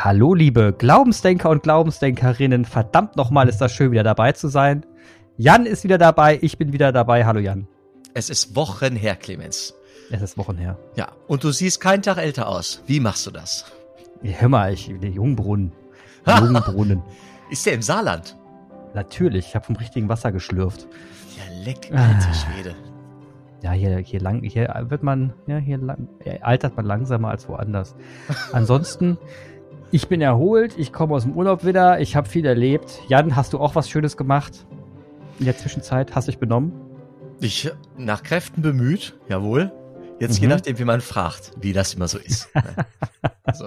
Hallo, liebe Glaubensdenker und Glaubensdenkerinnen. Verdammt nochmal ist das schön, wieder dabei zu sein. Jan ist wieder dabei, ich bin wieder dabei. Hallo, Jan. Es ist Wochen her, Clemens. Es ist Wochen her. Ja, und du siehst keinen Tag älter aus. Wie machst du das? Ja, hör mal, ich, der Jungbrunnen. Jungbrunnen. ist der im Saarland? Natürlich, ich habe vom richtigen Wasser geschlürft. Ja, leck, alter Schwede. Ja, hier, hier lang, hier wird man, ja, hier lang, altert man langsamer als woanders. Ansonsten, ich bin erholt, ich komme aus dem Urlaub wieder, ich habe viel erlebt. Jan, hast du auch was Schönes gemacht? In der Zwischenzeit hast du dich benommen? Ich nach Kräften bemüht, jawohl. Jetzt mhm. je nachdem, wie man fragt, wie das immer so ist. so.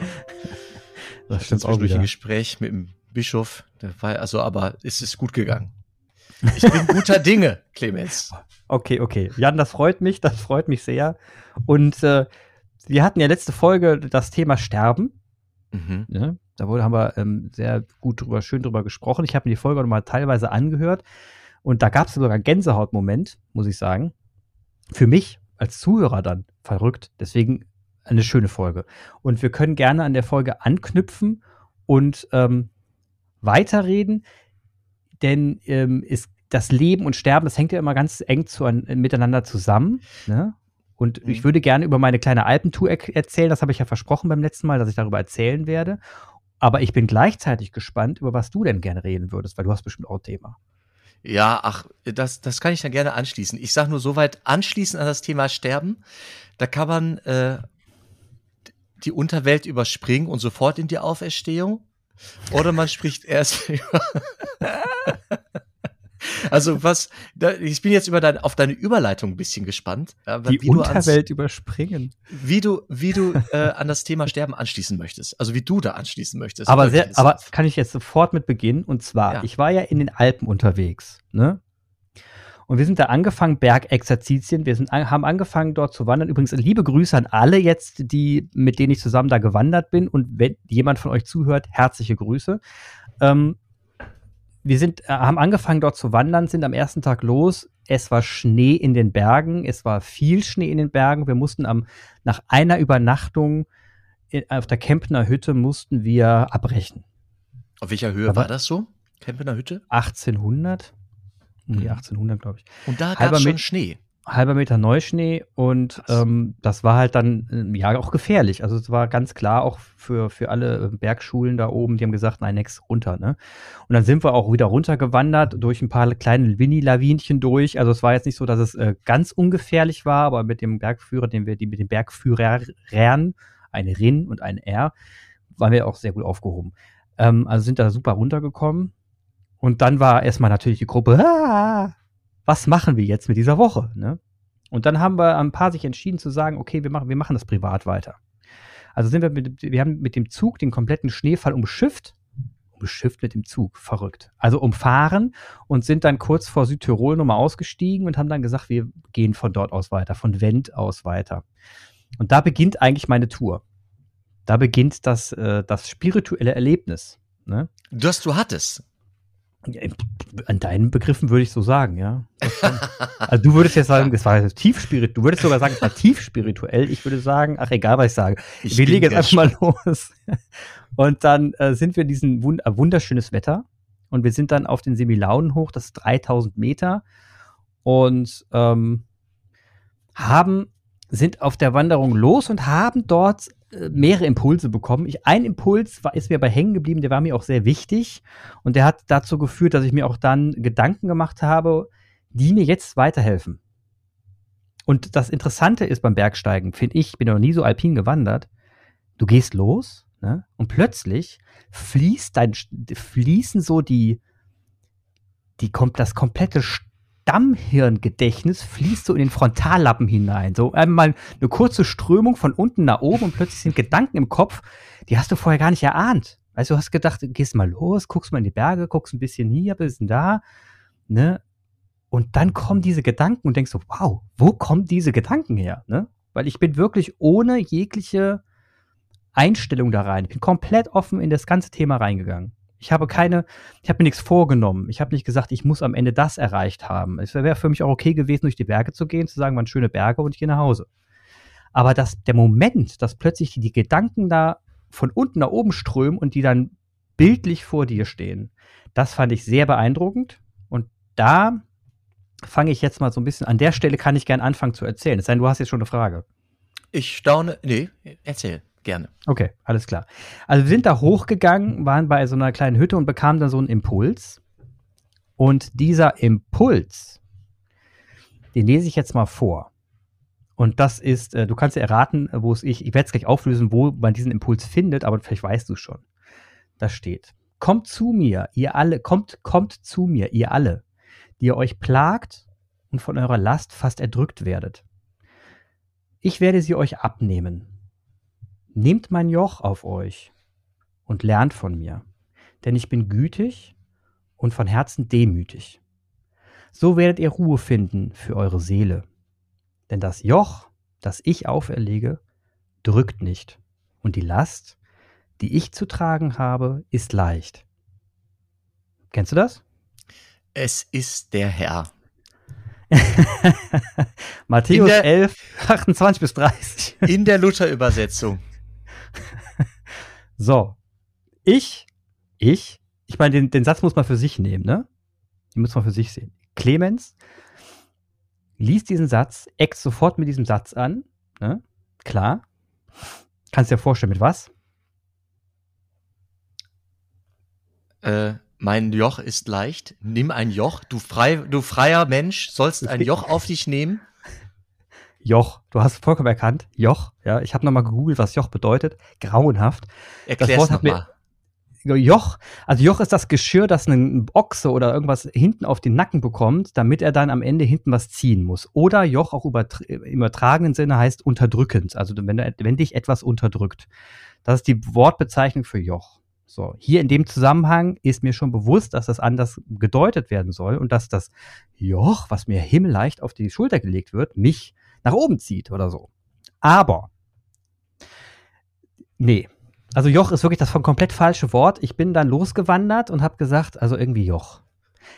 Das stimmt auch durch ein Gespräch mit dem Bischof, der war also, aber es ist gut gegangen. Ich bin guter Dinge, Clemens. Okay, okay. Jan, das freut mich, das freut mich sehr. Und äh, wir hatten ja letzte Folge das Thema Sterben. Mhm. Ja, da wurde, haben wir ähm, sehr gut drüber, schön drüber gesprochen. Ich habe mir die Folge nochmal teilweise angehört und da gab es sogar einen Gänsehautmoment, muss ich sagen. Für mich als Zuhörer dann verrückt. Deswegen eine schöne Folge. Und wir können gerne an der Folge anknüpfen und ähm, weiterreden, denn ähm, ist das Leben und Sterben, das hängt ja immer ganz eng zu, an, miteinander zusammen. Ne? Und mhm. ich würde gerne über meine kleine Alpentour er erzählen. Das habe ich ja versprochen beim letzten Mal, dass ich darüber erzählen werde. Aber ich bin gleichzeitig gespannt, über was du denn gerne reden würdest, weil du hast bestimmt auch ein Thema. Ja, ach, das, das kann ich dann gerne anschließen. Ich sage nur so weit anschließen an das Thema Sterben. Da kann man äh, die Unterwelt überspringen und sofort in die Auferstehung. Oder man spricht erst über. Also was, da, ich bin jetzt über dein, auf deine Überleitung ein bisschen gespannt. Die Unterwelt ans, überspringen. Wie du, wie du äh, an das Thema Sterben anschließen möchtest. Also wie du da anschließen möchtest. Aber, sehr, aber kann ich jetzt sofort mit beginnen? Und zwar, ja. ich war ja in den Alpen unterwegs, ne? Und wir sind da angefangen, Bergexerzitien. Wir sind, haben angefangen, dort zu wandern. Übrigens, liebe Grüße an alle jetzt, die, mit denen ich zusammen da gewandert bin. Und wenn jemand von euch zuhört, herzliche Grüße. Ähm, wir sind, äh, haben angefangen dort zu wandern, sind am ersten Tag los. Es war Schnee in den Bergen, es war viel Schnee in den Bergen. Wir mussten am, nach einer Übernachtung in, auf der Kempner Hütte mussten wir abbrechen. Auf welcher Höhe war das so? Kempner Hütte? 1800. Um die 1800, mhm. glaube ich. Und da gab es schon Schnee halber Meter Neuschnee und ähm, das war halt dann ähm, ja auch gefährlich. Also es war ganz klar auch für, für alle Bergschulen da oben, die haben gesagt, nein, next runter. Ne? Und dann sind wir auch wieder runtergewandert durch ein paar kleine Winnie-Lawinchen durch. Also es war jetzt nicht so, dass es äh, ganz ungefährlich war, aber mit dem Bergführer, den wir, die mit den Bergführern, eine Rin und ein R, waren wir auch sehr gut aufgehoben. Ähm, also sind da super runtergekommen. Und dann war erstmal natürlich die Gruppe, ah, was machen wir jetzt mit dieser Woche? Ne? Und dann haben wir ein paar sich entschieden zu sagen, okay, wir machen, wir machen das privat weiter. Also sind wir mit, wir haben mit dem Zug den kompletten Schneefall umschifft, umschifft mit dem Zug, verrückt. Also umfahren und sind dann kurz vor Südtirol nochmal ausgestiegen und haben dann gesagt, wir gehen von dort aus weiter, von Wendt aus weiter. Und da beginnt eigentlich meine Tour. Da beginnt das, äh, das spirituelle Erlebnis. Ne? Du, hast, du hattest. An deinen Begriffen würde ich so sagen, ja. Also du würdest jetzt sagen, es war tief spirituell. Du würdest sogar sagen, es war tief spirituell. Ich würde sagen, ach egal, was ich sage. Ich wir legen jetzt einfach mal los. Und dann äh, sind wir diesen wund äh, wunderschönes Wetter und wir sind dann auf den Semilaunen hoch, das ist 3000 Meter und ähm, haben sind auf der Wanderung los und haben dort mehrere Impulse bekommen. Ich, ein Impuls war, ist mir aber hängen geblieben, der war mir auch sehr wichtig und der hat dazu geführt, dass ich mir auch dann Gedanken gemacht habe, die mir jetzt weiterhelfen. Und das Interessante ist beim Bergsteigen, finde ich, bin noch nie so alpin gewandert. Du gehst los ne, und plötzlich fließt dein, fließen so die, die, das komplette Stammhirngedächtnis fließt so in den Frontallappen hinein. So einmal eine kurze Strömung von unten nach oben und plötzlich sind Gedanken im Kopf, die hast du vorher gar nicht erahnt. Weißt du, hast gedacht, gehst mal los, guckst mal in die Berge, guckst ein bisschen hier, ein bisschen da, ne? Und dann kommen diese Gedanken und denkst so, wow, wo kommen diese Gedanken her, ne? Weil ich bin wirklich ohne jegliche Einstellung da rein. Ich bin komplett offen in das ganze Thema reingegangen. Ich habe keine, ich habe mir nichts vorgenommen. Ich habe nicht gesagt, ich muss am Ende das erreicht haben. Es wäre für mich auch okay gewesen, durch die Berge zu gehen, zu sagen, waren schöne Berge und ich gehe nach Hause. Aber das, der Moment, dass plötzlich die, die Gedanken da von unten nach oben strömen und die dann bildlich vor dir stehen. Das fand ich sehr beeindruckend. Und da fange ich jetzt mal so ein bisschen, an der Stelle kann ich gern anfangen zu erzählen. Es sei denn, du hast jetzt schon eine Frage. Ich staune, nee, erzähl, gerne. Okay, alles klar. Also wir sind da hochgegangen, waren bei so einer kleinen Hütte und bekamen da so einen Impuls. Und dieser Impuls, den lese ich jetzt mal vor. Und das ist, äh, du kannst ja erraten, wo es ich, ich werde es gleich auflösen, wo man diesen Impuls findet, aber vielleicht weißt du schon. Da steht, kommt zu mir, ihr alle, kommt, kommt zu mir, ihr alle, die ihr euch plagt und von eurer Last fast erdrückt werdet. Ich werde sie euch abnehmen. Nehmt mein Joch auf euch und lernt von mir, denn ich bin gütig und von Herzen demütig. So werdet ihr Ruhe finden für eure Seele. Denn das Joch, das ich auferlege, drückt nicht, und die Last, die ich zu tragen habe, ist leicht. Kennst du das? Es ist der Herr. Matthäus der, 11, 28 bis 30. In der Luther-Übersetzung. So. Ich, ich, ich meine, den, den Satz muss man für sich nehmen, ne? Den muss man für sich sehen. Clemens liest diesen Satz, eckt sofort mit diesem Satz an, ne? Klar. Kannst dir vorstellen, mit was? Äh, mein Joch ist leicht. Nimm ein Joch. Du, frei, du freier Mensch sollst ein Joch auf dich nehmen. Joch, du hast vollkommen erkannt. Joch, ja. Ich habe nochmal gegoogelt, was Joch bedeutet. Grauenhaft. Erklär's nochmal. Joch, also Joch ist das Geschirr, das ein Ochse oder irgendwas hinten auf den Nacken bekommt, damit er dann am Ende hinten was ziehen muss. Oder Joch auch im übertragenen Sinne heißt unterdrückend, also wenn, wenn dich etwas unterdrückt. Das ist die Wortbezeichnung für Joch. So, hier in dem Zusammenhang ist mir schon bewusst, dass das anders gedeutet werden soll und dass das Joch, was mir himmelleicht auf die Schulter gelegt wird, mich nach oben zieht oder so. Aber, nee. Also Joch ist wirklich das von komplett falsche Wort. Ich bin dann losgewandert und habe gesagt, also irgendwie Joch.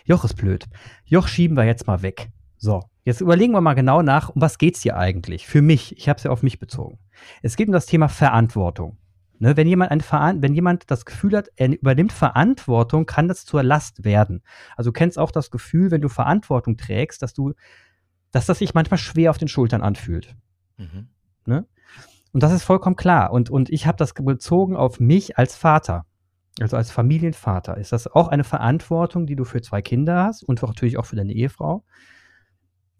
Joch ist blöd. Joch schieben wir jetzt mal weg. So, jetzt überlegen wir mal genau nach, um was geht's hier eigentlich? Für mich, ich habe es ja auf mich bezogen. Es geht um das Thema Verantwortung. Ne, wenn, jemand eine wenn jemand das Gefühl hat, er übernimmt Verantwortung, kann das zur Last werden. Also du kennst auch das Gefühl, wenn du Verantwortung trägst, dass du, dass das sich manchmal schwer auf den Schultern anfühlt. Mhm. Ne? Und das ist vollkommen klar. Und, und ich habe das bezogen auf mich als Vater. Also als Familienvater ist das auch eine Verantwortung, die du für zwei Kinder hast und natürlich auch für deine Ehefrau.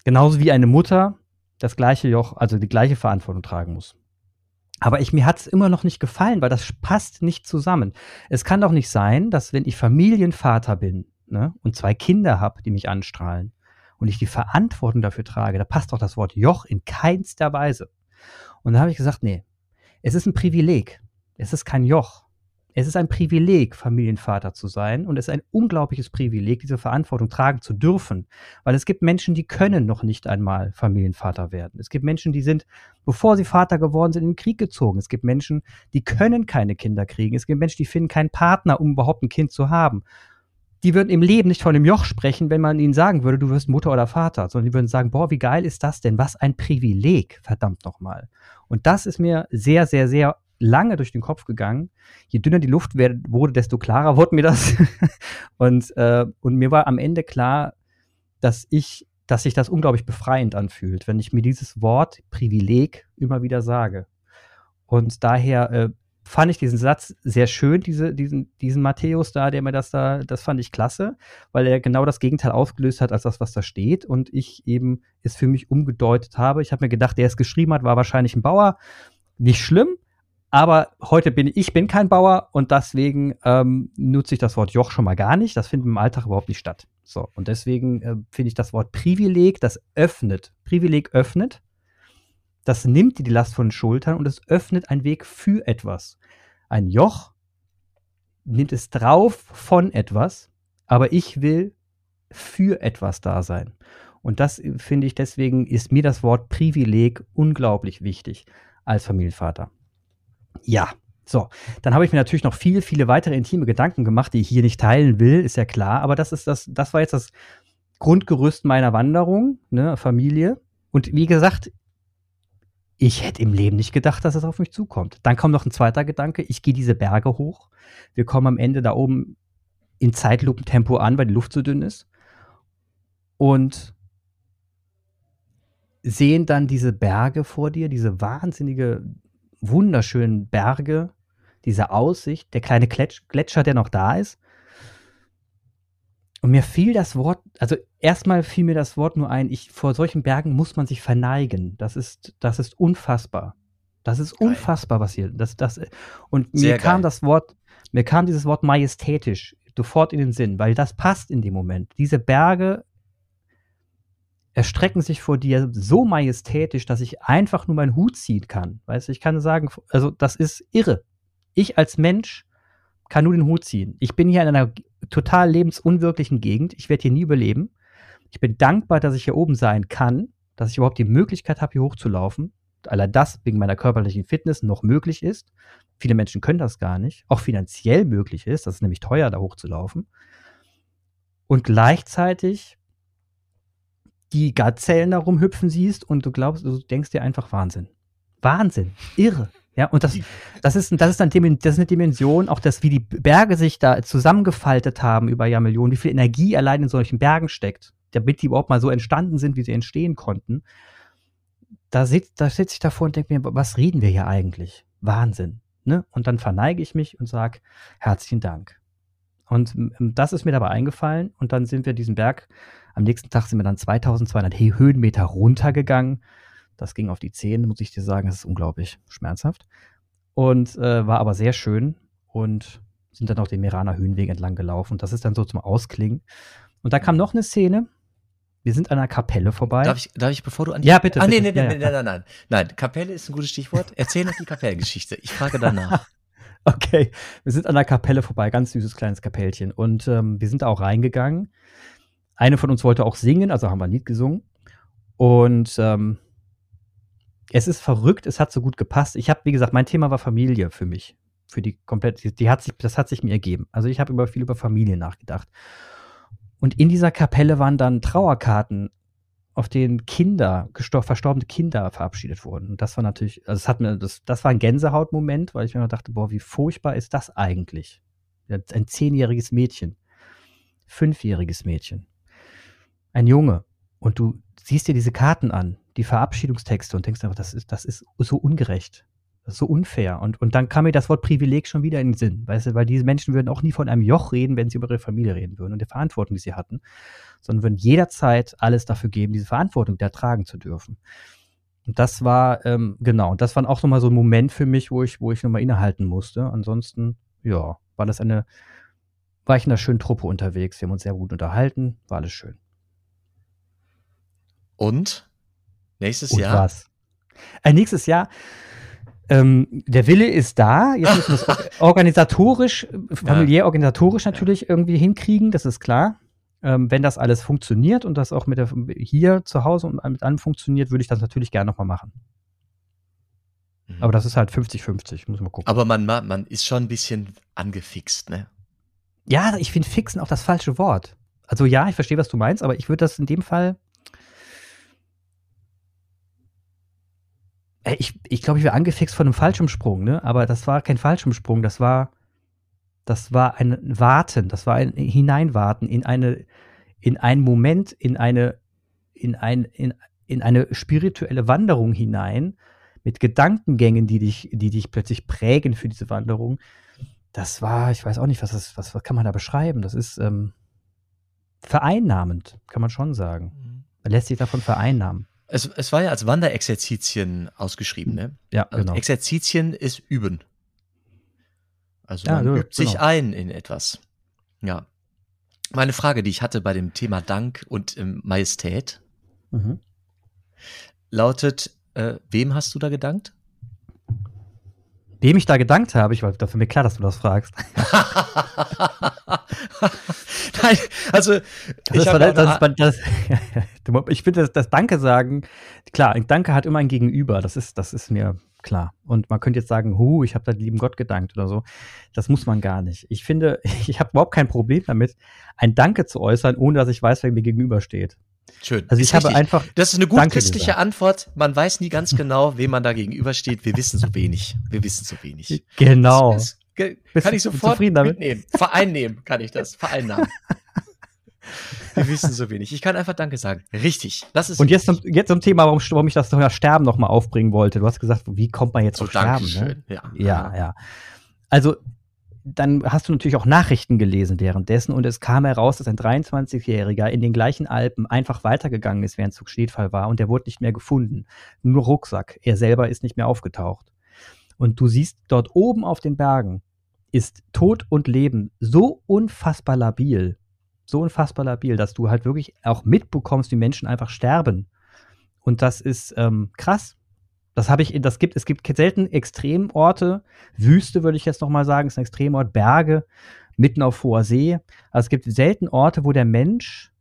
Genauso wie eine Mutter das gleiche Joch, also die gleiche Verantwortung tragen muss. Aber ich, mir hat es immer noch nicht gefallen, weil das passt nicht zusammen. Es kann doch nicht sein, dass wenn ich Familienvater bin ne, und zwei Kinder habe, die mich anstrahlen und ich die Verantwortung dafür trage, da passt doch das Wort Joch in keinster Weise. Und da habe ich gesagt, nee, es ist ein Privileg. Es ist kein Joch. Es ist ein Privileg, Familienvater zu sein und es ist ein unglaubliches Privileg, diese Verantwortung tragen zu dürfen, weil es gibt Menschen, die können noch nicht einmal Familienvater werden. Es gibt Menschen, die sind, bevor sie Vater geworden sind, in den Krieg gezogen. Es gibt Menschen, die können keine Kinder kriegen. Es gibt Menschen, die finden keinen Partner, um überhaupt ein Kind zu haben. Die würden im Leben nicht von dem Joch sprechen, wenn man ihnen sagen würde, du wirst Mutter oder Vater, sondern die würden sagen, boah, wie geil ist das denn? Was ein Privileg, verdammt nochmal. Und das ist mir sehr, sehr, sehr lange durch den Kopf gegangen. Je dünner die Luft wurde, desto klarer wurde mir das. und, äh, und mir war am Ende klar, dass ich, dass sich das unglaublich befreiend anfühlt, wenn ich mir dieses Wort Privileg immer wieder sage. Und daher äh, fand ich diesen Satz sehr schön, diese, diesen, diesen Matthäus da, der mir das da, das fand ich klasse, weil er genau das Gegenteil ausgelöst hat als das, was da steht und ich eben es für mich umgedeutet habe. Ich habe mir gedacht, der es geschrieben hat, war wahrscheinlich ein Bauer. Nicht schlimm, aber heute bin ich bin kein Bauer und deswegen ähm, nutze ich das Wort Joch schon mal gar nicht. Das findet im Alltag überhaupt nicht statt. So, und deswegen äh, finde ich das Wort Privileg, das öffnet. Privileg öffnet. Das nimmt dir die Last von den Schultern und es öffnet einen Weg für etwas. Ein Joch nimmt es drauf von etwas, aber ich will für etwas da sein. Und das äh, finde ich, deswegen ist mir das Wort Privileg unglaublich wichtig als Familienvater. Ja, so, dann habe ich mir natürlich noch viele, viele weitere intime Gedanken gemacht, die ich hier nicht teilen will, ist ja klar. Aber das ist das, das war jetzt das Grundgerüst meiner Wanderung, ne, Familie. Und wie gesagt, ich hätte im Leben nicht gedacht, dass es auf mich zukommt. Dann kommt noch ein zweiter Gedanke, ich gehe diese Berge hoch. Wir kommen am Ende da oben in Zeitlupentempo an, weil die Luft so dünn ist. Und sehen dann diese Berge vor dir, diese wahnsinnige, wunderschönen Berge, diese Aussicht, der kleine Gletscher, der noch da ist. Und mir fiel das Wort, also erstmal fiel mir das Wort nur ein, ich, vor solchen Bergen muss man sich verneigen. Das ist, das ist unfassbar. Das ist geil. unfassbar, was hier, das, das, und Sehr mir kam geil. das Wort, mir kam dieses Wort majestätisch sofort in den Sinn, weil das passt in dem Moment. Diese Berge erstrecken sich vor dir so majestätisch, dass ich einfach nur meinen Hut ziehen kann. Weißt du, ich kann sagen, also das ist irre. Ich als Mensch kann nur den Hut ziehen. Ich bin hier in einer total lebensunwirklichen Gegend. Ich werde hier nie überleben. Ich bin dankbar, dass ich hier oben sein kann, dass ich überhaupt die Möglichkeit habe, hier hochzulaufen. Allein das wegen meiner körperlichen Fitness noch möglich ist. Viele Menschen können das gar nicht. Auch finanziell möglich ist. Das ist nämlich teuer, da hochzulaufen. Und gleichzeitig die Gazellen da rumhüpfen siehst und du glaubst, du denkst dir einfach Wahnsinn. Wahnsinn. Irre. Ja, und das, das ist, das ist dann das ist eine Dimension, auch das, wie die Berge sich da zusammengefaltet haben über Jahrmillionen, wie viel Energie allein in solchen Bergen steckt, damit die überhaupt mal so entstanden sind, wie sie entstehen konnten. Da sitze da sitz ich davor und denke mir, was reden wir hier eigentlich? Wahnsinn. Ne? Und dann verneige ich mich und sage, herzlichen Dank. Und das ist mir dabei eingefallen und dann sind wir diesen Berg, am nächsten Tag sind wir dann 2200 Höhenmeter runtergegangen das ging auf die Zehen, muss ich dir sagen. Das ist unglaublich schmerzhaft. Und äh, war aber sehr schön und sind dann auch den Meraner Höhenweg entlang gelaufen. Das ist dann so zum Ausklingen. Und da kam noch eine Szene. Wir sind an einer Kapelle vorbei. Darf ich, darf ich bevor du an die Ja, bitte. Ah, bitte. nee, nee, ja, nee, ja. nein, nein, nein. Nein, Kapelle ist ein gutes Stichwort. Erzähl noch die Kapellengeschichte. Ich frage danach. okay. Wir sind an der Kapelle vorbei. Ganz süßes kleines Kapellchen. Und ähm, wir sind da auch reingegangen. Eine von uns wollte auch singen, also haben wir ein Lied gesungen. Und ähm, es ist verrückt, es hat so gut gepasst. Ich habe, wie gesagt, mein Thema war Familie für mich. Für die komplette, die hat sich, das hat sich mir ergeben. Also ich habe über viel über Familie nachgedacht. Und in dieser Kapelle waren dann Trauerkarten, auf denen Kinder, verstorbene Kinder verabschiedet wurden. Und das war natürlich, also es hat mir, das, das war ein Gänsehautmoment, weil ich mir dachte, boah, wie furchtbar ist das eigentlich? Ein zehnjähriges Mädchen, fünfjähriges Mädchen, ein Junge. Und du siehst dir diese Karten an die Verabschiedungstexte und denkst einfach, das ist, das ist so ungerecht. Das ist so unfair. Und, und dann kam mir das Wort Privileg schon wieder in den Sinn. Weißt du, weil diese Menschen würden auch nie von einem Joch reden, wenn sie über ihre Familie reden würden und der Verantwortung, die sie hatten, sondern würden jederzeit alles dafür geben, diese Verantwortung da tragen zu dürfen. Und das war, ähm, genau, und das war auch nochmal so ein Moment für mich, wo ich, wo ich nochmal innehalten musste. Ansonsten, ja, war das eine, war ich in einer schönen Truppe unterwegs. Wir haben uns sehr gut unterhalten, war alles schön. Und Nächstes Und Jahr? Was? Äh, nächstes Jahr. Ähm, der Wille ist da. Jetzt müssen wir es organisatorisch, familiär ja. organisatorisch natürlich ja. irgendwie hinkriegen, das ist klar. Ähm, wenn das alles funktioniert und das auch mit der, hier zu Hause und mit allem funktioniert, würde ich das natürlich gerne nochmal machen. Mhm. Aber das ist halt 50-50, muss man gucken. Aber man, man ist schon ein bisschen angefixt, ne? Ja, ich finde fixen auch das falsche Wort. Also ja, ich verstehe, was du meinst, aber ich würde das in dem Fall ich, ich glaube, ich war angefixt von einem Fallschirmsprung, ne? Aber das war kein Fallschirmsprung, das war, das war ein Warten, das war ein Hineinwarten in eine, in einen Moment, in eine, in ein, in, in eine spirituelle Wanderung hinein, mit Gedankengängen, die dich, die dich plötzlich prägen für diese Wanderung. Das war, ich weiß auch nicht, was das, was, was kann man da beschreiben? Das ist ähm, vereinnahmend, kann man schon sagen. Mhm. Man lässt sich davon vereinnahmen. Es, es war ja als Wanderexerzitien ausgeschrieben, ne? Ja, also genau. Exerzitien ist üben. Also man ja, übt sich genau. ein in etwas. Ja. Meine Frage, die ich hatte bei dem Thema Dank und ähm, Majestät, mhm. lautet, äh, wem hast du da gedankt? Wem ich da gedankt habe, ich war dafür mir klar, dass du das fragst. Nein, also ich, das, das, das, ich finde das, Danke sagen, klar, ein Danke hat immer ein Gegenüber, das ist, das ist mir klar. Und man könnte jetzt sagen, hu, ich habe da lieben Gott gedankt oder so. Das muss man gar nicht. Ich finde, ich habe überhaupt kein Problem damit, ein Danke zu äußern, ohne dass ich weiß, wer mir gegenübersteht. Schön. Also ich ist habe richtig. einfach. Das ist eine gut Danke christliche gesagt. Antwort. Man weiß nie ganz genau, wem man da gegenübersteht. Wir wissen so wenig. Wir wissen so wenig. Genau. Das, ge- Bist kann ich sofort mitnehmen. Vereinnehmen kann ich das. Vereinnahmen. Wir wissen so wenig. Ich kann einfach Danke sagen. Richtig. Das ist Und jetzt zum, jetzt zum Thema, warum, warum ich das Thema Sterben nochmal aufbringen wollte. Du hast gesagt, wie kommt man jetzt so auf Sterben? Ne? Ja. Ja, ja. Also, dann hast du natürlich auch Nachrichten gelesen währenddessen und es kam heraus, dass ein 23-Jähriger in den gleichen Alpen einfach weitergegangen ist, während Zugschneefall war und der wurde nicht mehr gefunden. Nur Rucksack. Er selber ist nicht mehr aufgetaucht. Und du siehst dort oben auf den Bergen ist Tod und Leben so unfassbar labil, so unfassbar labil, dass du halt wirklich auch mitbekommst, wie Menschen einfach sterben. Und das ist ähm, krass. Das habe ich, das gibt, es gibt selten Extremorte. Wüste würde ich jetzt noch mal sagen, ist ein Extremort. Berge, mitten auf hoher See. Also es gibt selten Orte, wo der Mensch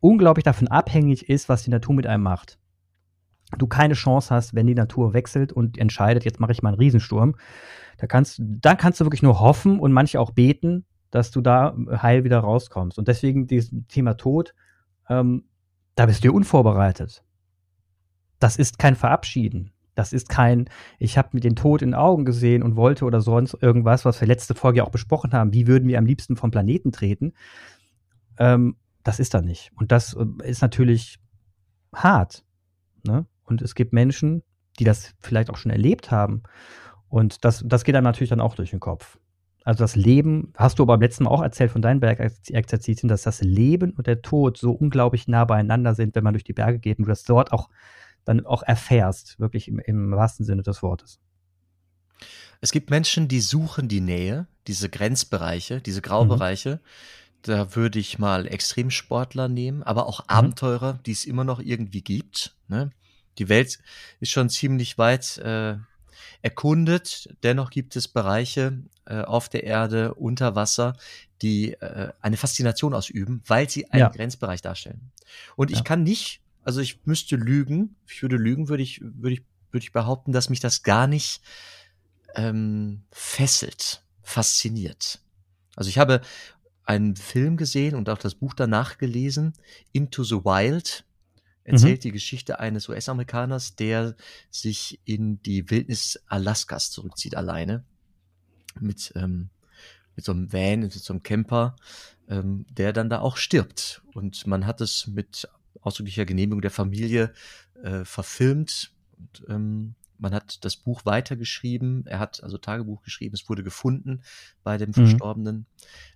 unglaublich davon abhängig ist, was die Natur mit einem macht. Du keine Chance hast, wenn die Natur wechselt und entscheidet, jetzt mache ich mal einen Riesensturm. Da kannst, da kannst du wirklich nur hoffen und manche auch beten, dass du da heil wieder rauskommst. Und deswegen dieses Thema Tod, ähm, da bist du unvorbereitet das ist kein Verabschieden. Das ist kein, ich habe mir den Tod in den Augen gesehen und wollte oder sonst irgendwas, was wir letzte Folge auch besprochen haben. Wie würden wir am liebsten vom Planeten treten? Ähm, das ist da nicht. Und das äh, ist natürlich hart. Ne? Und es gibt Menschen, die das vielleicht auch schon erlebt haben. Und das, das geht dann natürlich dann auch durch den Kopf. Also das Leben, hast du aber beim letzten Mal auch erzählt von deinen Bergexerzitien, dass das Leben und der Tod so unglaublich nah beieinander sind, wenn man durch die Berge geht und du das dort auch dann auch erfährst, wirklich im, im wahrsten Sinne des Wortes. Es gibt Menschen, die suchen die Nähe, diese Grenzbereiche, diese Graubereiche. Mhm. Da würde ich mal Extremsportler nehmen, aber auch mhm. Abenteurer, die es immer noch irgendwie gibt. Ne? Die Welt ist schon ziemlich weit äh, erkundet. Dennoch gibt es Bereiche äh, auf der Erde, unter Wasser, die äh, eine Faszination ausüben, weil sie einen ja. Grenzbereich darstellen. Und ja. ich kann nicht also ich müsste lügen. Ich würde lügen, würde ich, würde ich, würde ich behaupten, dass mich das gar nicht ähm, fesselt, fasziniert. Also ich habe einen Film gesehen und auch das Buch danach gelesen, Into the Wild, erzählt mhm. die Geschichte eines US-Amerikaners, der sich in die Wildnis Alaskas zurückzieht alleine mit ähm, mit so einem Van, mit so einem Camper, ähm, der dann da auch stirbt. Und man hat es mit ausdrücklicher Genehmigung der Familie äh, verfilmt. Und, ähm, man hat das Buch weitergeschrieben. Er hat also Tagebuch geschrieben. Es wurde gefunden bei dem mhm. Verstorbenen.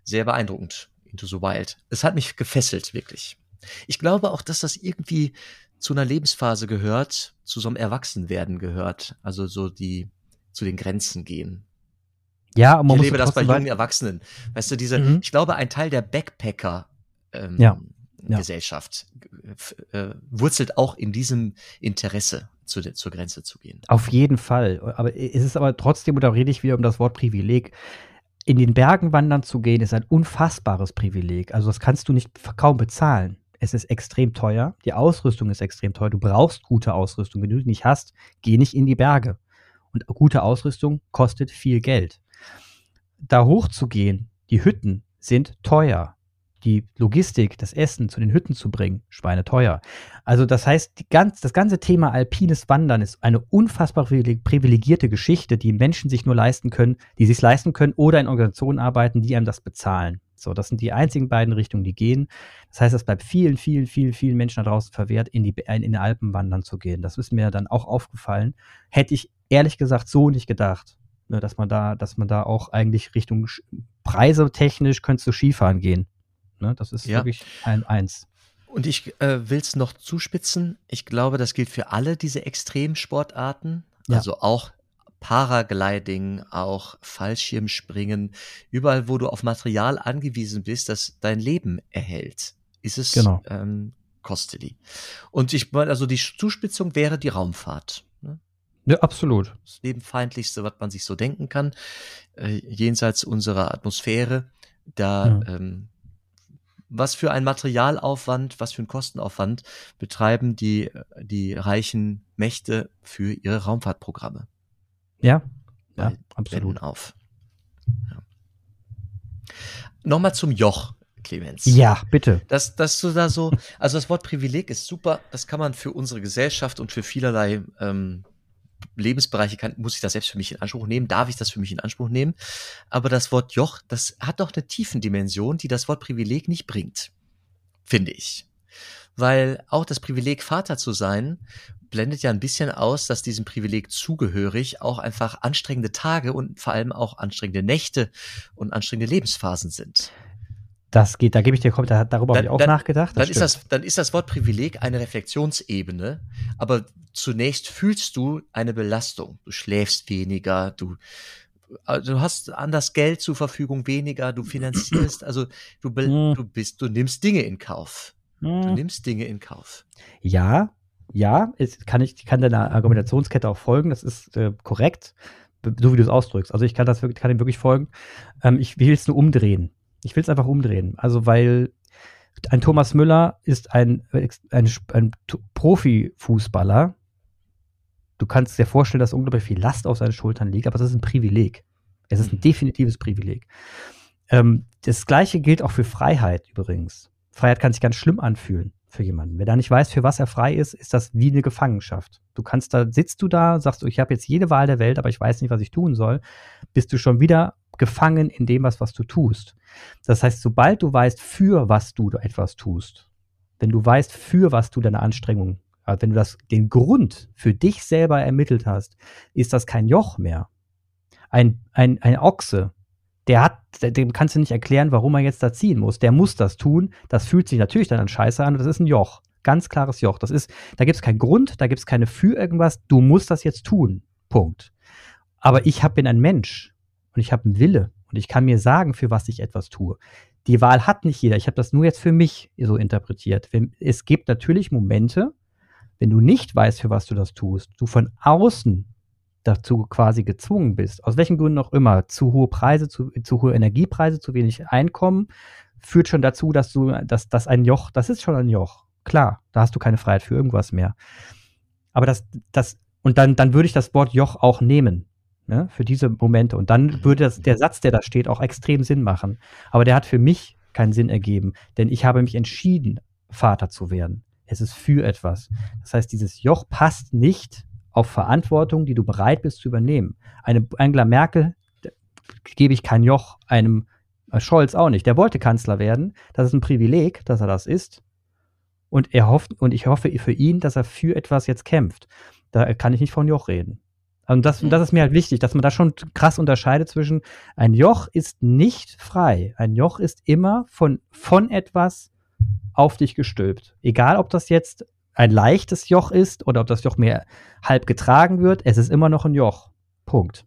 Sehr beeindruckend. Into the Wild. Es hat mich gefesselt, wirklich. Ich glaube auch, dass das irgendwie zu einer Lebensphase gehört, zu so einem Erwachsenwerden gehört. Also so die, zu den Grenzen gehen. Ja, man ich muss erlebe das bei jungen Erwachsenen. Weißt du, diese, mhm. ich glaube, ein Teil der Backpacker, ähm, ja ja. Gesellschaft äh, wurzelt auch in diesem Interesse, zu der, zur Grenze zu gehen. Auf jeden Fall. Aber es ist aber trotzdem, da rede ich wieder um das Wort Privileg. In den Bergen wandern zu gehen, ist ein unfassbares Privileg. Also das kannst du nicht kaum bezahlen. Es ist extrem teuer. Die Ausrüstung ist extrem teuer. Du brauchst gute Ausrüstung. Wenn du die nicht hast, geh nicht in die Berge. Und gute Ausrüstung kostet viel Geld. Da hochzugehen, die Hütten sind teuer die Logistik, das Essen zu den Hütten zu bringen, schweineteuer. Also das heißt, ganz, das ganze Thema alpines Wandern ist eine unfassbar privilegierte Geschichte, die Menschen sich nur leisten können, die sich leisten können oder in Organisationen arbeiten, die einem das bezahlen. So, das sind die einzigen beiden Richtungen, die gehen. Das heißt, es bleibt vielen, vielen, vielen, vielen Menschen da draußen verwehrt, in die, in die Alpen wandern zu gehen. Das ist mir dann auch aufgefallen. Hätte ich ehrlich gesagt so nicht gedacht, ne, dass man da, dass man da auch eigentlich Richtung Preise technisch könntest du Skifahren gehen. Ne? Das ist ja. wirklich ein Eins. Und ich äh, will es noch zuspitzen. Ich glaube, das gilt für alle diese Extremsportarten. Ja. Also auch Paragliding, auch Fallschirmspringen. Überall, wo du auf Material angewiesen bist, das dein Leben erhält, ist es genau. ähm, costly. Und ich meine, also die Zuspitzung wäre die Raumfahrt. Ne? Ja, absolut. Das Lebenfeindlichste, was man sich so denken kann, äh, jenseits unserer Atmosphäre. Da ja. ähm, was für ein Materialaufwand, was für ein Kostenaufwand betreiben die, die reichen Mächte für ihre Raumfahrtprogramme? Ja, ja absolut. Auf. Ja. Nochmal zum Joch. Clemens. Ja, bitte. Dass, dass du da so, also das Wort Privileg ist super, das kann man für unsere Gesellschaft und für vielerlei ähm, Lebensbereiche kann, muss ich das selbst für mich in Anspruch nehmen, darf ich das für mich in Anspruch nehmen. Aber das Wort Joch, das hat doch eine Tiefendimension, die das Wort Privileg nicht bringt, finde ich. Weil auch das Privileg, Vater zu sein, blendet ja ein bisschen aus, dass diesem Privileg zugehörig auch einfach anstrengende Tage und vor allem auch anstrengende Nächte und anstrengende Lebensphasen sind. Das geht, da gebe ich dir, da, darüber habe ich auch dann, nachgedacht. Dann ist, das, dann ist das Wort Privileg eine Reflexionsebene, aber zunächst fühlst du eine Belastung. Du schläfst weniger, du, also du hast anders Geld zur Verfügung weniger, du finanzierst, also du, hm. du bist, du nimmst Dinge in Kauf. Du hm. nimmst Dinge in Kauf. Ja, ja, kann ich kann deiner Argumentationskette auch folgen, das ist äh, korrekt, so wie du es ausdrückst. Also ich kann das wirklich, kann dem wirklich folgen. Ähm, ich will es nur umdrehen. Ich will es einfach umdrehen. Also, weil ein Thomas Müller ist ein, ein, ein Profifußballer. Du kannst dir vorstellen, dass unglaublich viel Last auf seinen Schultern liegt, aber das ist ein Privileg. Es ist ein mhm. definitives Privileg. Ähm, das Gleiche gilt auch für Freiheit übrigens. Freiheit kann sich ganz schlimm anfühlen für jemanden. Wer da nicht weiß, für was er frei ist, ist das wie eine Gefangenschaft. Du kannst da, sitzt du da, sagst du, ich habe jetzt jede Wahl der Welt, aber ich weiß nicht, was ich tun soll, bist du schon wieder gefangen in dem, was, was du tust. Das heißt, sobald du weißt, für was du etwas tust, wenn du weißt, für was du deine Anstrengung, also wenn du das, den Grund für dich selber ermittelt hast, ist das kein Joch mehr. Ein, ein, ein Ochse, der hat, dem kannst du nicht erklären, warum er jetzt da ziehen muss. Der muss das tun. Das fühlt sich natürlich dann an Scheiße an. Das ist ein Joch. Ganz klares Joch. Das ist, da gibt es keinen Grund, da gibt es keine für irgendwas. Du musst das jetzt tun. Punkt. Aber ich hab, bin ein Mensch und ich habe einen Wille und ich kann mir sagen, für was ich etwas tue. Die Wahl hat nicht jeder. Ich habe das nur jetzt für mich so interpretiert. Es gibt natürlich Momente, wenn du nicht weißt, für was du das tust, du von außen dazu quasi gezwungen bist, aus welchen Gründen auch immer, zu hohe Preise, zu, zu hohe Energiepreise, zu wenig Einkommen, führt schon dazu, dass du, dass das ein Joch, das ist schon ein Joch. Klar, da hast du keine Freiheit für irgendwas mehr. Aber das, das, und dann, dann würde ich das Wort Joch auch nehmen ne, für diese Momente. Und dann mhm. würde das, der Satz, der da steht, auch extrem Sinn machen. Aber der hat für mich keinen Sinn ergeben, denn ich habe mich entschieden, Vater zu werden. Es ist für etwas. Das heißt, dieses Joch passt nicht auf Verantwortung, die du bereit bist zu übernehmen. Eine Angela Merkel gebe ich kein Joch, einem äh, Scholz auch nicht. Der wollte Kanzler werden. Das ist ein Privileg, dass er das ist. Und er hofft, und ich hoffe für ihn, dass er für etwas jetzt kämpft. Da kann ich nicht von Joch reden. Und das, und das ist mir halt wichtig, dass man da schon krass unterscheidet zwischen ein Joch ist nicht frei. Ein Joch ist immer von, von etwas auf dich gestülpt. Egal, ob das jetzt ein leichtes Joch ist oder ob das Joch mehr halb getragen wird, es ist immer noch ein Joch. Punkt.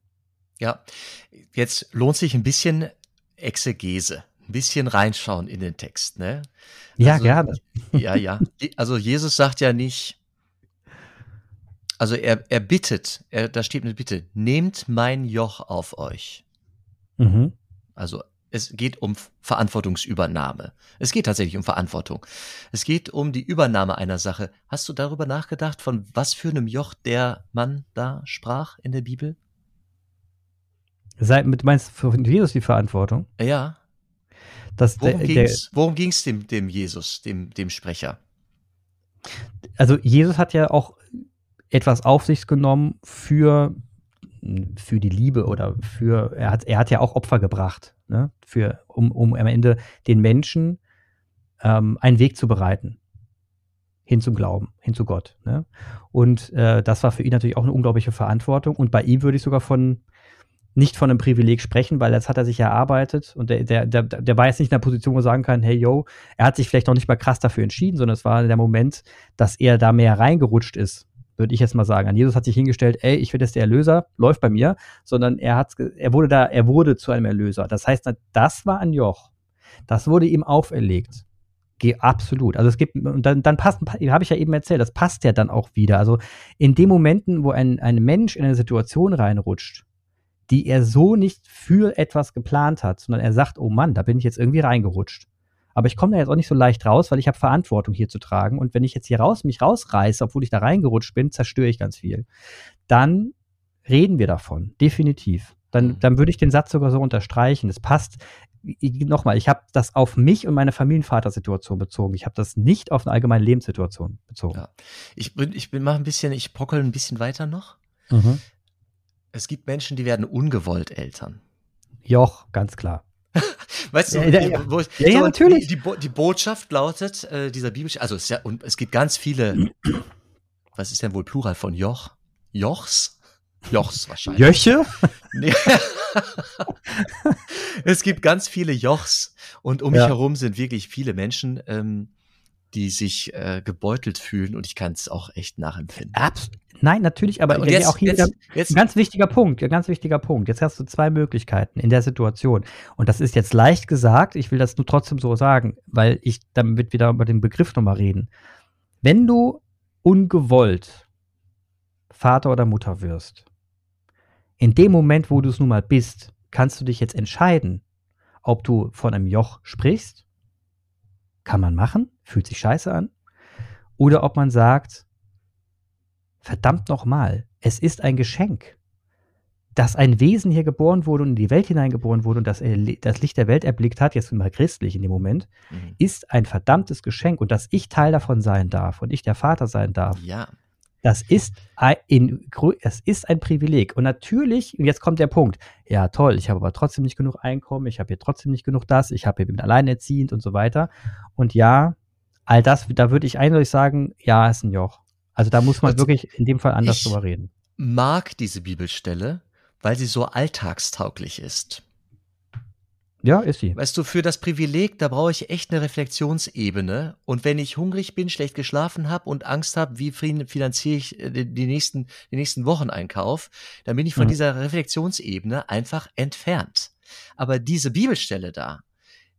Ja, jetzt lohnt sich ein bisschen Exegese, ein bisschen reinschauen in den Text, ne? Ja, also, gerne. Ja, ja. Also Jesus sagt ja nicht, also er, er bittet, er, da steht eine Bitte, nehmt mein Joch auf euch. Mhm. Also es geht um Verantwortungsübernahme. Es geht tatsächlich um Verantwortung. Es geht um die Übernahme einer Sache. Hast du darüber nachgedacht, von was für einem Joch der Mann da sprach in der Bibel? Sei, du meinst von Jesus die Verantwortung? Ja. Das, worum worum ging's dem, dem Jesus, dem, dem Sprecher? Also Jesus hat ja auch etwas auf sich genommen für, für die Liebe oder für, er hat, er hat ja auch Opfer gebracht, ne? für, um, um am Ende den Menschen ähm, einen Weg zu bereiten. Hin zum Glauben, hin zu Gott. Ne? Und äh, das war für ihn natürlich auch eine unglaubliche Verantwortung. Und bei ihm würde ich sogar von, nicht von einem Privileg sprechen, weil das hat er sich erarbeitet und der, der, der, der war jetzt nicht in der Position, wo er sagen kann, hey yo, er hat sich vielleicht noch nicht mal krass dafür entschieden, sondern es war der Moment, dass er da mehr reingerutscht ist würde ich jetzt mal sagen. Jesus hat sich hingestellt, ey, ich werde jetzt der Erlöser, läuft bei mir, sondern er hat, er wurde da, er wurde zu einem Erlöser. Das heißt, das war ein Joch. Das wurde ihm auferlegt. Geh absolut. Also es gibt, und dann, dann passt, habe ich ja eben erzählt, das passt ja dann auch wieder. Also in den Momenten, wo ein, ein Mensch in eine Situation reinrutscht, die er so nicht für etwas geplant hat, sondern er sagt, oh Mann, da bin ich jetzt irgendwie reingerutscht aber ich komme da jetzt auch nicht so leicht raus, weil ich habe Verantwortung hier zu tragen. Und wenn ich jetzt hier raus mich rausreiße, obwohl ich da reingerutscht bin, zerstöre ich ganz viel. Dann reden wir davon, definitiv. Dann, mhm. dann würde ich den Satz sogar so unterstreichen. Es passt. Nochmal, ich habe das auf mich und meine Familienvatersituation bezogen. Ich habe das nicht auf eine allgemeine Lebenssituation bezogen. Ja. Ich bin, ich bin mal ein bisschen, ich brockel ein bisschen weiter noch. Mhm. Es gibt Menschen, die werden ungewollt Eltern. Joch, ganz klar. weißt du, ja, ja, wo ich, ja, so, natürlich. Die, die, die, Botschaft lautet äh, dieser Bibel, also es, ja, und es gibt ganz viele, was ist denn wohl Plural von Joch? Jochs? Jochs wahrscheinlich. Jöche? Nee. es gibt ganz viele Jochs und um mich herum sind wirklich viele Menschen, ähm, die sich äh, gebeutelt fühlen und ich kann es auch echt nachempfinden. Abs Nein, natürlich, aber jetzt, auch hier jetzt, jetzt, ein ganz wichtiger Punkt, ein ganz wichtiger Punkt. Jetzt hast du zwei Möglichkeiten in der Situation. Und das ist jetzt leicht gesagt, ich will das nur trotzdem so sagen, weil ich damit wieder über den Begriff nochmal reden. Wenn du ungewollt Vater oder Mutter wirst, in dem Moment, wo du es nun mal bist, kannst du dich jetzt entscheiden, ob du von einem Joch sprichst. Kann man machen, fühlt sich scheiße an. Oder ob man sagt, verdammt nochmal, es ist ein Geschenk, dass ein Wesen hier geboren wurde und in die Welt hineingeboren wurde und das, das Licht der Welt erblickt hat, jetzt mal christlich in dem Moment, mhm. ist ein verdammtes Geschenk und dass ich Teil davon sein darf und ich der Vater sein darf. Ja. Das ist ein, es ist ein Privileg. Und natürlich, jetzt kommt der Punkt, ja toll, ich habe aber trotzdem nicht genug Einkommen, ich habe hier trotzdem nicht genug das, ich habe hier bin alleinerziehend und so weiter. Und ja, all das, da würde ich eindeutig sagen, ja, ist ein Joch. Also da muss man also wirklich in dem Fall anders drüber reden. Mag diese Bibelstelle, weil sie so alltagstauglich ist. Ja, ist sie. Weißt du, für das Privileg, da brauche ich echt eine Reflexionsebene. Und wenn ich hungrig bin, schlecht geschlafen habe und Angst habe, wie finanziere ich äh, die nächsten, den nächsten Wocheneinkauf, dann bin ich von mhm. dieser Reflexionsebene einfach entfernt. Aber diese Bibelstelle da,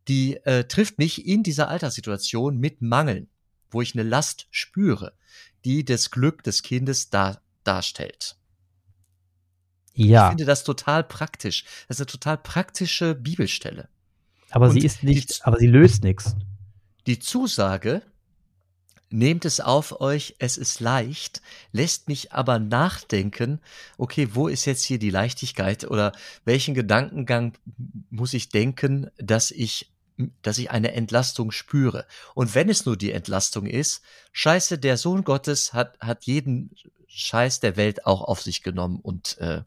die äh, trifft mich in dieser Alterssituation mit Mangeln, wo ich eine Last spüre, die das Glück des Kindes da, darstellt. Ja. Ich finde das total praktisch. Das ist eine total praktische Bibelstelle. Aber Und sie ist nicht, die, aber sie löst nichts. Die Zusage, nehmt es auf euch, es ist leicht, lässt mich aber nachdenken, okay, wo ist jetzt hier die Leichtigkeit oder welchen Gedankengang muss ich denken, dass ich dass ich eine Entlastung spüre. Und wenn es nur die Entlastung ist, scheiße, der Sohn Gottes hat, hat jeden Scheiß der Welt auch auf sich genommen und, äh,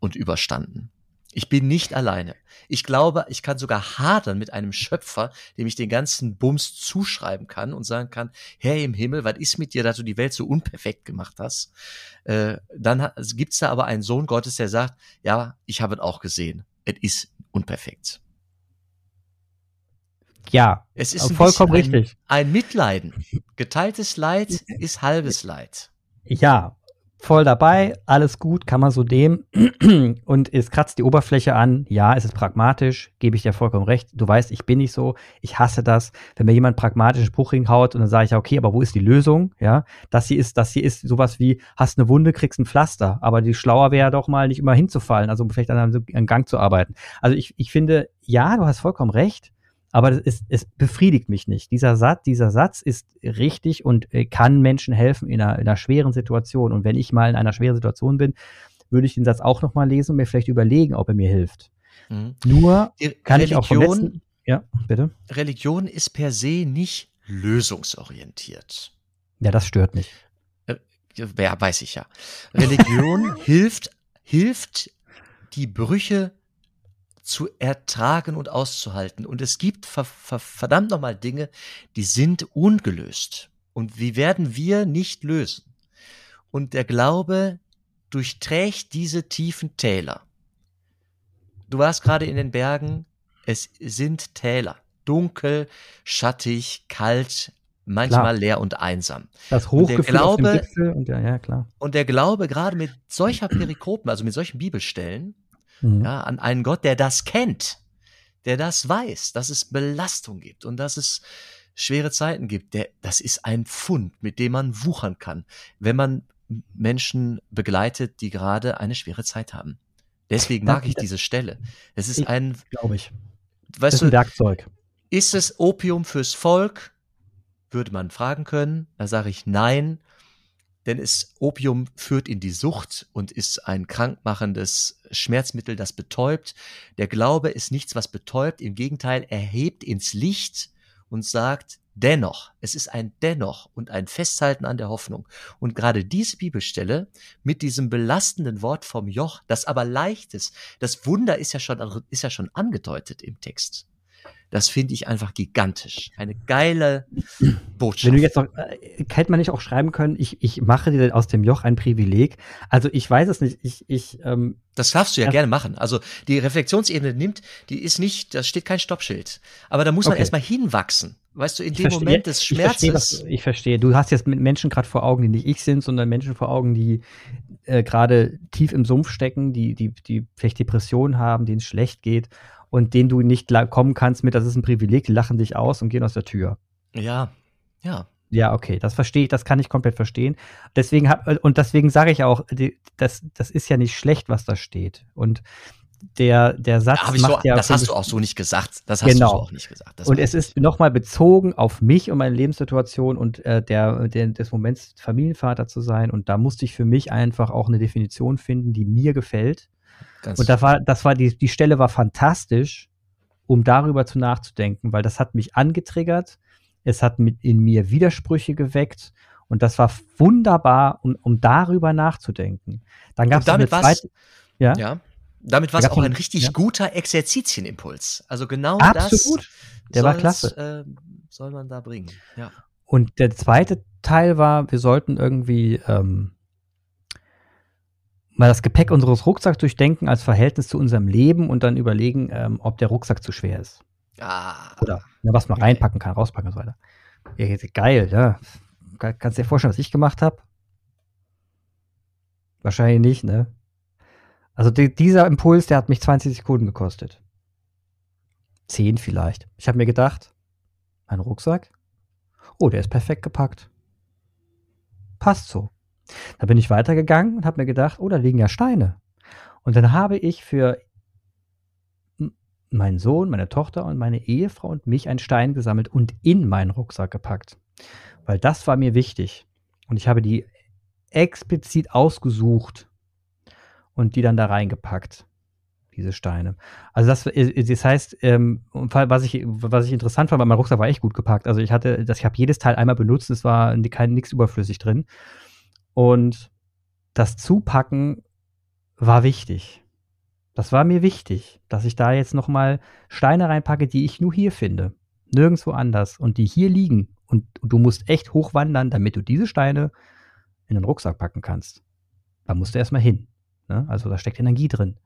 und überstanden. Ich bin nicht alleine. Ich glaube, ich kann sogar hadern mit einem Schöpfer, dem ich den ganzen Bums zuschreiben kann und sagen kann, Herr im Himmel, was ist mit dir, dass du die Welt so unperfekt gemacht hast? Äh, dann gibt's da aber einen Sohn Gottes, der sagt, ja, ich habe es auch gesehen. Es ist unperfekt. Ja, es ist vollkommen richtig. Ein, ein Mitleiden. Geteiltes Leid ist halbes Leid. Ja, voll dabei, alles gut, kann man so dem. Und es kratzt die Oberfläche an. Ja, es ist pragmatisch, gebe ich dir vollkommen recht. Du weißt, ich bin nicht so, ich hasse das. Wenn mir jemand pragmatischen Spruch hinhaut und dann sage ich, okay, aber wo ist die Lösung? Ja, das hier ist, das hier ist sowas wie, hast eine Wunde, kriegst ein Pflaster. Aber die schlauer wäre doch mal nicht immer hinzufallen, also vielleicht an einem Gang zu arbeiten. Also ich, ich finde, ja, du hast vollkommen recht aber es, es befriedigt mich nicht. Dieser Satz, dieser Satz ist richtig und äh, kann Menschen helfen in einer, in einer schweren Situation. Und wenn ich mal in einer schweren Situation bin, würde ich den Satz auch nochmal lesen und mir vielleicht überlegen, ob er mir hilft. Mhm. Nur Die kann Religion, ich auch vom letzten, ja, bitte. Religion ist per se nicht lösungsorientiert. Ja, das stört mich. Äh, ja, weiß ich ja. Religion hilft, hilft, die Brüche zu ertragen und auszuhalten. Und es gibt ver ver verdammt nochmal Dinge, die sind ungelöst. Und wie werden wir nicht lösen? Und der Glaube durchträgt diese tiefen Täler. Du warst gerade in den Bergen, es sind Täler. Dunkel, schattig, kalt, manchmal klar. leer und einsam. Das Hochgefühl und der Glaube, und, ja, ja, klar. und der Glaube gerade mit solcher Perikopen, also mit solchen Bibelstellen, mhm. ja, an einen Gott, der das kennt, der das weiß, dass es Belastung gibt und dass es schwere Zeiten gibt. Der, das ist ein Fund, mit dem man wuchern kann, wenn man Menschen begleitet, die gerade eine schwere Zeit haben. Deswegen mag ich diese Stelle. Es ist ein, glaube ich, weißt ein du, Werkzeug. Ist es Opium fürs Volk? Würde man fragen können. Da sage ich nein. Denn es Opium führt in die Sucht und ist ein krankmachendes Schmerzmittel, das betäubt. Der Glaube ist nichts, was betäubt. Im Gegenteil, er hebt ins Licht und sagt, dennoch, es ist ein dennoch und ein Festhalten an der Hoffnung. Und gerade diese Bibelstelle mit diesem belastenden Wort vom Joch, das aber leicht ist, das Wunder ist ja schon, ist ja schon angedeutet im Text. Das finde ich einfach gigantisch. Eine geile Botschaft. Wenn du jetzt noch, äh, hätte man nicht auch schreiben können, ich, ich mache dir aus dem Joch ein Privileg. Also ich weiß es nicht. Ich, ich, ähm, das darfst du ja, gerne machen. Also die Reflexionsebene nimmt, die ist nicht, da steht kein Stoppschild. Aber da muss man okay. erstmal hinwachsen. Weißt du, in ich dem verstehe, Moment des Schmerzes. Ich verstehe, was, ich verstehe. Du hast jetzt Menschen gerade vor Augen, die nicht ich sind, sondern Menschen vor Augen, die äh, gerade tief im Sumpf stecken, die, die, die vielleicht Depressionen haben, denen es schlecht geht und denen du nicht kommen kannst mit, das ist ein Privileg, die lachen dich aus und gehen aus der Tür. Ja, ja. Ja, okay, das verstehe ich, das kann ich komplett verstehen. Deswegen hab, und deswegen sage ich auch, die, das, das ist ja nicht schlecht, was da steht. Und der, der Satz ja, macht so, ja Das hast du auch so nicht gesagt. Das hast genau. du so auch nicht gesagt. Das und es ist nochmal bezogen auf mich und meine Lebenssituation und äh, der, der, des Moments Familienvater zu sein. Und da musste ich für mich einfach auch eine Definition finden, die mir gefällt. Ganz und da war, das war die, die Stelle war fantastisch, um darüber zu nachzudenken, weil das hat mich angetriggert, es hat mit in mir Widersprüche geweckt und das war wunderbar, um, um darüber nachzudenken. Dann gab es eine zweite, ja. ja. Damit war es auch ein richtig ja. guter Exerzitienimpuls. Also genau Absolut. das. Der war klasse. Äh, soll man da bringen. Ja. Und der zweite Teil war, wir sollten irgendwie ähm, mal das Gepäck unseres Rucksacks durchdenken als Verhältnis zu unserem Leben und dann überlegen, ähm, ob der Rucksack zu schwer ist. Ah. Oder ne, was man reinpacken kann, rauspacken und so weiter. Ja, geil, ja. Kannst du dir vorstellen, was ich gemacht habe? Wahrscheinlich nicht, ne? Also die, dieser Impuls, der hat mich 20 Sekunden gekostet. Zehn vielleicht. Ich habe mir gedacht, mein Rucksack, oh, der ist perfekt gepackt. Passt so. Da bin ich weitergegangen und habe mir gedacht, oh, da liegen ja Steine. Und dann habe ich für meinen Sohn, meine Tochter und meine Ehefrau und mich einen Stein gesammelt und in meinen Rucksack gepackt. Weil das war mir wichtig. Und ich habe die explizit ausgesucht und die dann da reingepackt. Diese Steine. Also das, äh, das heißt, ähm, was ich, was ich interessant fand, weil mein Rucksack war echt gut gepackt. Also ich hatte, das, ich habe jedes Teil einmal benutzt, es war nichts überflüssig drin. Und das Zupacken war wichtig. Das war mir wichtig, dass ich da jetzt noch mal Steine reinpacke, die ich nur hier finde, nirgendwo anders und die hier liegen. Und du musst echt hochwandern, damit du diese Steine in den Rucksack packen kannst. Da musst du erstmal hin. Ne? Also da steckt Energie drin.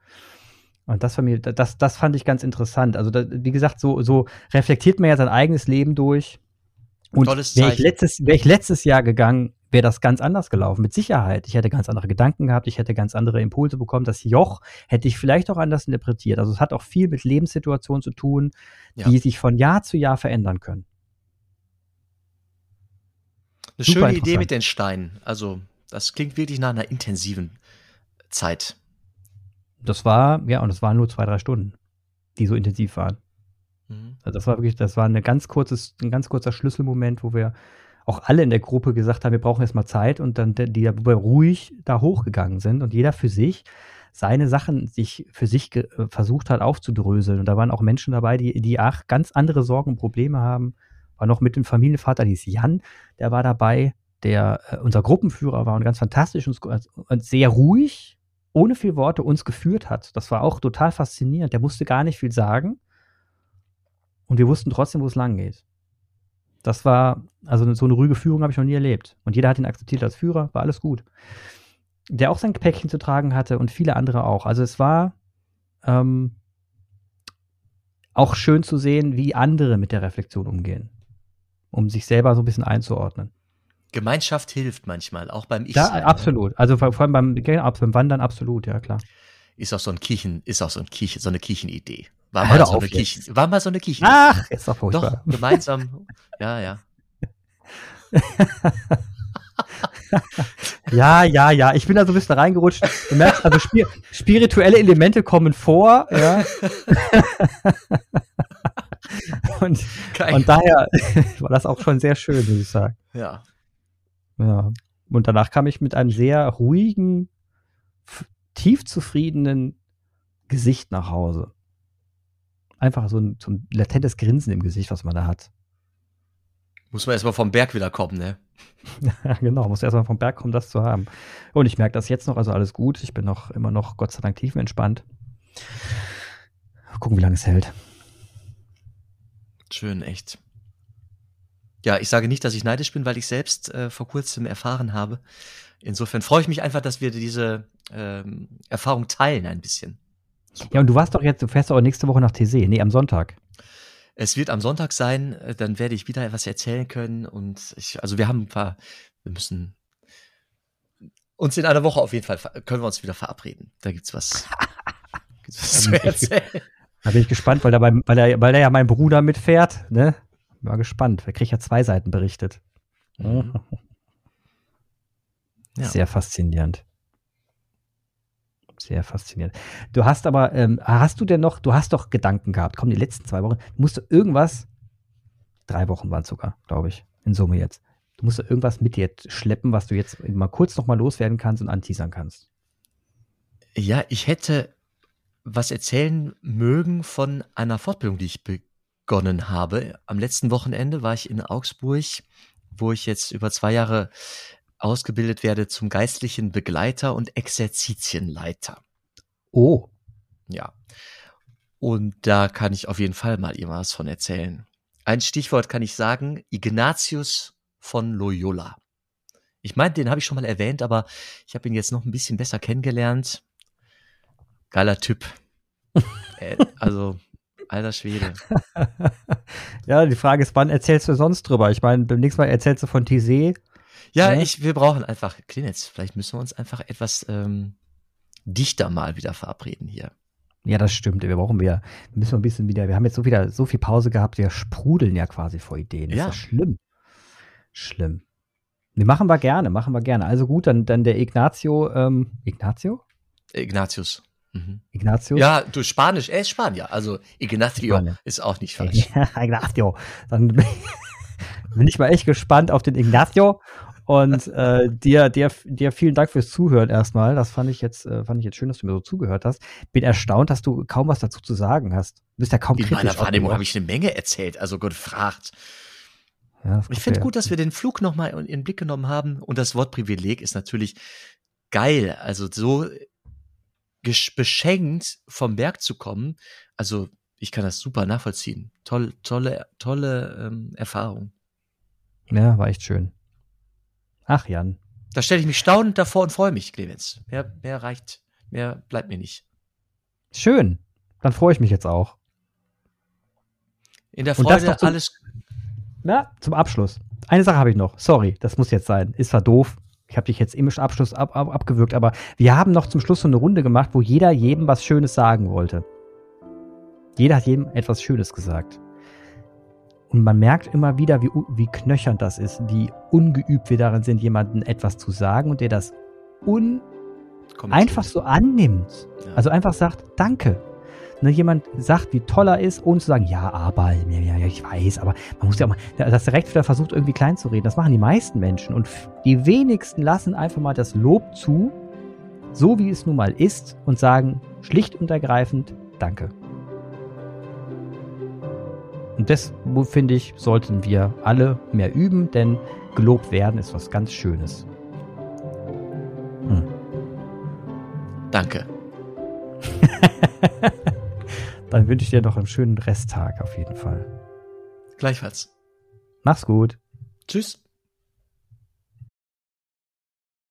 Und das, war mir, das, das fand ich ganz interessant. Also, da, wie gesagt, so, so reflektiert man ja sein eigenes Leben durch. Und wäre ich, letztes, wär ich letztes Jahr gegangen, wäre das ganz anders gelaufen, mit Sicherheit. Ich hätte ganz andere Gedanken gehabt, ich hätte ganz andere Impulse bekommen. Das Joch hätte ich vielleicht auch anders interpretiert. Also es hat auch viel mit Lebenssituationen zu tun, ja. die sich von Jahr zu Jahr verändern können. Eine Super schöne Idee mit den Steinen. Also das klingt wirklich nach einer intensiven Zeit. Das war, ja, und das waren nur zwei, drei Stunden, die so intensiv waren. Mhm. Also das war wirklich, das war eine ganz kurzes, ein ganz kurzer Schlüsselmoment, wo wir auch alle in der Gruppe gesagt haben, wir brauchen erstmal Zeit und dann die ruhig da hochgegangen sind und jeder für sich seine Sachen sich für sich äh, versucht hat aufzudröseln. Und da waren auch Menschen dabei, die, die ach, ganz andere Sorgen und Probleme haben. War noch mit dem Familienvater, die ist Jan, der war dabei, der äh, unser Gruppenführer war und ganz fantastisch und, und sehr ruhig, ohne viel Worte uns geführt hat. Das war auch total faszinierend. Der musste gar nicht viel sagen. Und wir wussten trotzdem, wo es lang geht. Das war, also so eine ruhige Führung habe ich noch nie erlebt. Und jeder hat ihn akzeptiert als Führer, war alles gut. Der auch sein Päckchen zu tragen hatte und viele andere auch. Also es war ähm, auch schön zu sehen, wie andere mit der Reflexion umgehen, um sich selber so ein bisschen einzuordnen. Gemeinschaft hilft manchmal, auch beim Ich. Ja, ne? absolut. Also vor allem beim, beim Wandern absolut, ja klar. Ist auch so ein Kirchen, ist auch so, ein Kirchen, so eine Kirchenidee. War mal, so eine Kirchen, war mal so eine Kirchen. Ach, ist doch furchtbar. Doch, gemeinsam. ja, ja. ja, ja, ja. Ich bin da so ein bisschen reingerutscht. Du merkst, also spir spirituelle Elemente kommen vor, ja. und, und daher war das auch schon sehr schön, muss ich sagen. Ja. Ja. Und danach kam ich mit einem sehr ruhigen, tief zufriedenen Gesicht nach Hause. Einfach so ein, so ein latentes Grinsen im Gesicht, was man da hat. Muss man erstmal vom Berg wieder kommen, ne? genau, muss erstmal vom Berg kommen, das zu haben. Und ich merke das jetzt noch, also alles gut. Ich bin noch immer noch Gott sei Dank tiefenentspannt. Gucken, wie lange es hält. Schön, echt. Ja, ich sage nicht, dass ich neidisch bin, weil ich selbst äh, vor kurzem erfahren habe. Insofern freue ich mich einfach, dass wir diese ähm, Erfahrung teilen ein bisschen. Ja, und du warst doch jetzt, du fährst doch auch nächste Woche nach TC, nee, am Sonntag. Es wird am Sonntag sein, dann werde ich wieder etwas erzählen können und ich, also wir haben ein paar, wir müssen uns in einer Woche auf jeden Fall, können wir uns wieder verabreden. Da gibt's was, gibt's was zu erzählen. Da bin ich gespannt, weil, dabei, weil, er, weil er ja mein Bruder mitfährt, ne? War gespannt. Er kriegt ja zwei Seiten berichtet. Mhm. Ja. Sehr faszinierend. Sehr faszinierend. Du hast aber, ähm, hast du denn noch, du hast doch Gedanken gehabt, komm, die letzten zwei Wochen, musst du irgendwas, drei Wochen waren es sogar, glaube ich, in Summe jetzt. Du musst irgendwas mit dir schleppen, was du jetzt mal kurz noch mal loswerden kannst und anteasern kannst. Ja, ich hätte was erzählen mögen von einer Fortbildung, die ich begonnen habe. Am letzten Wochenende war ich in Augsburg, wo ich jetzt über zwei Jahre ausgebildet werde zum geistlichen Begleiter und Exerzitienleiter. Oh. Ja. Und da kann ich auf jeden Fall mal irgendwas von erzählen. Ein Stichwort kann ich sagen, Ignatius von Loyola. Ich meine, den habe ich schon mal erwähnt, aber ich habe ihn jetzt noch ein bisschen besser kennengelernt. Geiler Typ. äh, also, alter Schwede. ja, die Frage ist, wann erzählst du sonst drüber? Ich meine, beim nächsten Mal erzählst du von TC, ja, ja, ich, wir brauchen einfach, Klinitz, vielleicht müssen wir uns einfach etwas ähm, dichter mal wieder verabreden hier. Ja, das stimmt. Wir brauchen wieder, müssen wir ein bisschen wieder, wir haben jetzt so wieder so viel Pause gehabt, wir sprudeln ja quasi vor Ideen. Das ja. ist ja schlimm. Schlimm. Nee, machen wir gerne, machen wir gerne. Also gut, dann, dann der Ignazio, ähm, Ignazio? Ignatius. Mhm. Ignatius? Ja, du Spanisch, er ist Spanier. Also Ignacio Spanier. ist auch nicht falsch. Ja, Ignacio. Dann bin ich mal echt gespannt auf den Ignacio und äh, dir, dir, dir vielen Dank fürs Zuhören erstmal. Das fand ich jetzt, äh, fand ich jetzt schön, dass du mir so zugehört hast. Bin erstaunt, dass du kaum was dazu zu sagen hast. Du bist ja kaum In meiner Wahrnehmung habe ich eine Menge erzählt, also Gott fragt. Ja, ich finde gut, dass wir den Flug nochmal in den Blick genommen haben. Und das Wort Privileg ist natürlich geil. Also so beschenkt vom Berg zu kommen. Also ich kann das super nachvollziehen. Toll, tolle, tolle ähm, Erfahrung. Ja, war echt schön. Ach, Jan. Da stelle ich mich staunend davor und freue mich, Clemens. Mehr, mehr reicht, mehr bleibt mir nicht. Schön. Dann freue ich mich jetzt auch. In der Freude zum, alles. Na, zum Abschluss. Eine Sache habe ich noch. Sorry, das muss jetzt sein. Ist zwar doof. Ich habe dich jetzt im Abschluss ab, ab, abgewürgt, aber wir haben noch zum Schluss so eine Runde gemacht, wo jeder jedem was Schönes sagen wollte. Jeder hat jedem etwas Schönes gesagt. Und man merkt immer wieder, wie, wie knöchernd das ist, wie ungeübt wir darin sind, jemandem etwas zu sagen und der das un einfach so annimmt. Ja. Also einfach sagt, danke. Ne, jemand sagt, wie toll er ist, ohne zu sagen, ja, aber, ja, ja, ich weiß, aber man muss ja auch mal, das direkt wieder versucht, irgendwie klein zu reden. Das machen die meisten Menschen. Und die wenigsten lassen einfach mal das Lob zu, so wie es nun mal ist, und sagen schlicht und ergreifend, danke. Und das, finde ich, sollten wir alle mehr üben, denn gelobt werden ist was ganz Schönes. Hm. Danke. Dann wünsche ich dir noch einen schönen Resttag auf jeden Fall. Gleichfalls. Mach's gut. Tschüss.